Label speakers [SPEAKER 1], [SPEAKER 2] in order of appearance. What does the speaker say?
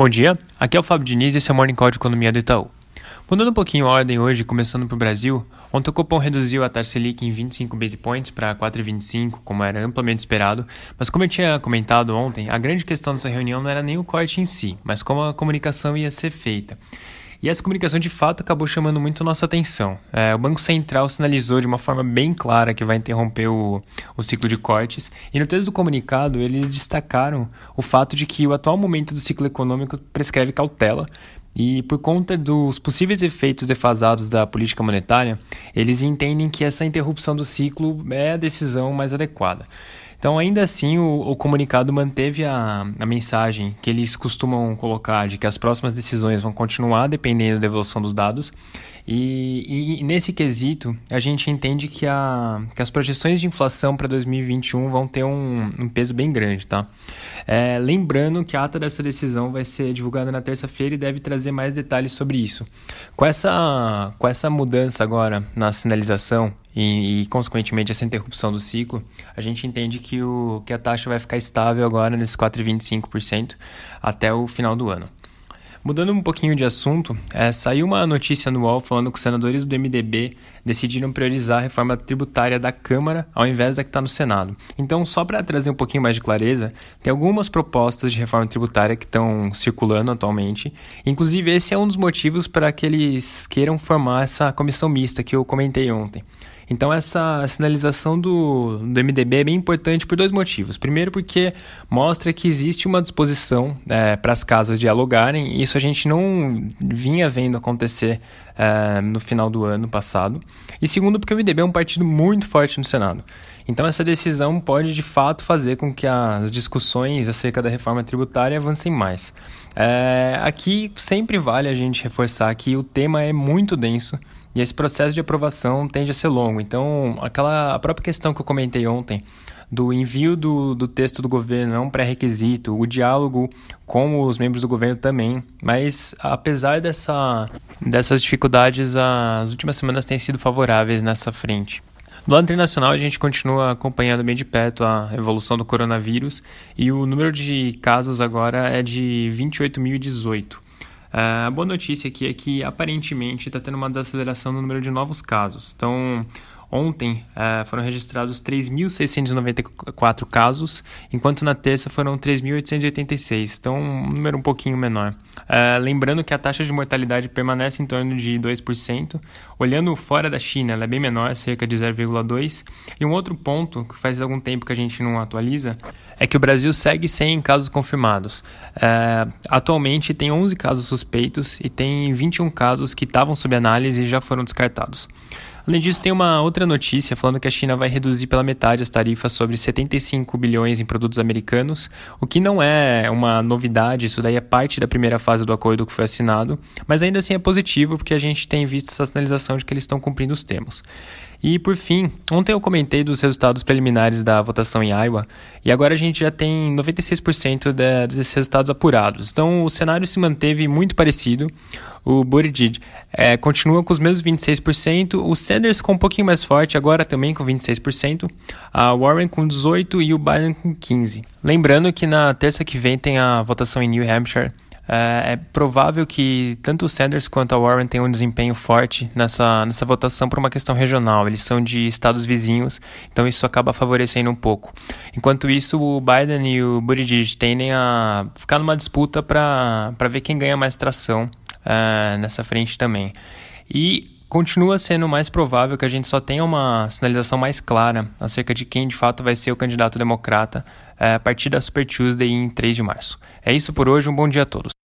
[SPEAKER 1] Bom dia, aqui é o Fábio Diniz e esse é o Morning Call de Economia do Itaú. Mudando um pouquinho a ordem hoje, começando para o Brasil, ontem o Copom reduziu a taxa Selic em 25 base points para 4,25, como era amplamente esperado, mas como eu tinha comentado ontem, a grande questão dessa reunião não era nem o corte em si, mas como a comunicação ia ser feita. E essa comunicação de fato acabou chamando muito nossa atenção. É, o Banco Central sinalizou de uma forma bem clara que vai interromper o, o ciclo de cortes, e no texto do comunicado eles destacaram o fato de que o atual momento do ciclo econômico prescreve cautela, e por conta dos possíveis efeitos defasados da política monetária, eles entendem que essa interrupção do ciclo é a decisão mais adequada. Então, ainda assim, o, o comunicado manteve a, a mensagem que eles costumam colocar de que as próximas decisões vão continuar dependendo da evolução dos dados. E, e nesse quesito, a gente entende que, a, que as projeções de inflação para 2021 vão ter um, um peso bem grande, tá? É, lembrando que a ata dessa decisão vai ser divulgada na terça-feira e deve trazer mais detalhes sobre isso. Com essa, com essa mudança agora na sinalização e, e, consequentemente, essa interrupção do ciclo, a gente entende que, o, que a taxa vai ficar estável agora nesses 4,25% até o final do ano. Mudando um pouquinho de assunto, é, saiu uma notícia no UOL falando que os senadores do MDB decidiram priorizar a reforma tributária da Câmara ao invés da que está no Senado. Então, só para trazer um pouquinho mais de clareza, tem algumas propostas de reforma tributária que estão circulando atualmente. Inclusive, esse é um dos motivos para que eles queiram formar essa comissão mista que eu comentei ontem. Então, essa sinalização do, do MDB é bem importante por dois motivos. Primeiro, porque mostra que existe uma disposição é, para as casas dialogarem, e isso a gente não vinha vendo acontecer é, no final do ano passado. E segundo, porque o MDB é um partido muito forte no Senado. Então, essa decisão pode de fato fazer com que as discussões acerca da reforma tributária avancem mais. É, aqui sempre vale a gente reforçar que o tema é muito denso e esse processo de aprovação tende a ser longo. Então, aquela a própria questão que eu comentei ontem do envio do, do texto do governo é um pré-requisito, o diálogo com os membros do governo também, mas apesar dessa, dessas dificuldades, as últimas semanas têm sido favoráveis nessa frente. Do lado internacional, a gente continua acompanhando bem de perto a evolução do coronavírus e o número de casos agora é de 28.018. A boa notícia aqui é que aparentemente está tendo uma desaceleração no número de novos casos. Então, Ontem uh, foram registrados 3.694 casos, enquanto na terça foram 3.886, então um número um pouquinho menor. Uh, lembrando que a taxa de mortalidade permanece em torno de 2%. Olhando fora da China, ela é bem menor, cerca de 0,2%. E um outro ponto, que faz algum tempo que a gente não atualiza, é que o Brasil segue sem casos confirmados. Uh, atualmente tem 11 casos suspeitos e tem 21 casos que estavam sob análise e já foram descartados. Além disso, tem uma outra notícia falando que a China vai reduzir pela metade as tarifas sobre 75 bilhões em produtos americanos, o que não é uma novidade, isso daí é parte da primeira fase do acordo que foi assinado, mas ainda assim é positivo porque a gente tem visto essa sinalização de que eles estão cumprindo os termos. E por fim, ontem eu comentei dos resultados preliminares da votação em Iowa e agora a gente já tem 96% de, desses resultados apurados. Então o cenário se manteve muito parecido. O Buttigieg é, continua com os mesmos 26%, o Sanders com um pouquinho mais forte, agora também com 26%, a Warren com 18% e o Biden com 15%. Lembrando que na terça que vem tem a votação em New Hampshire é, é provável que tanto o Sanders quanto a Warren tenham um desempenho forte nessa, nessa votação por uma questão regional. Eles são de estados vizinhos, então isso acaba favorecendo um pouco. Enquanto isso, o Biden e o Buttigieg tendem a ficar numa disputa para ver quem ganha mais tração uh, nessa frente também. E continua sendo mais provável que a gente só tenha uma sinalização mais clara acerca de quem de fato vai ser o candidato democrata uh, a partir da Super Tuesday em 3 de março. É isso por hoje, um bom dia a todos.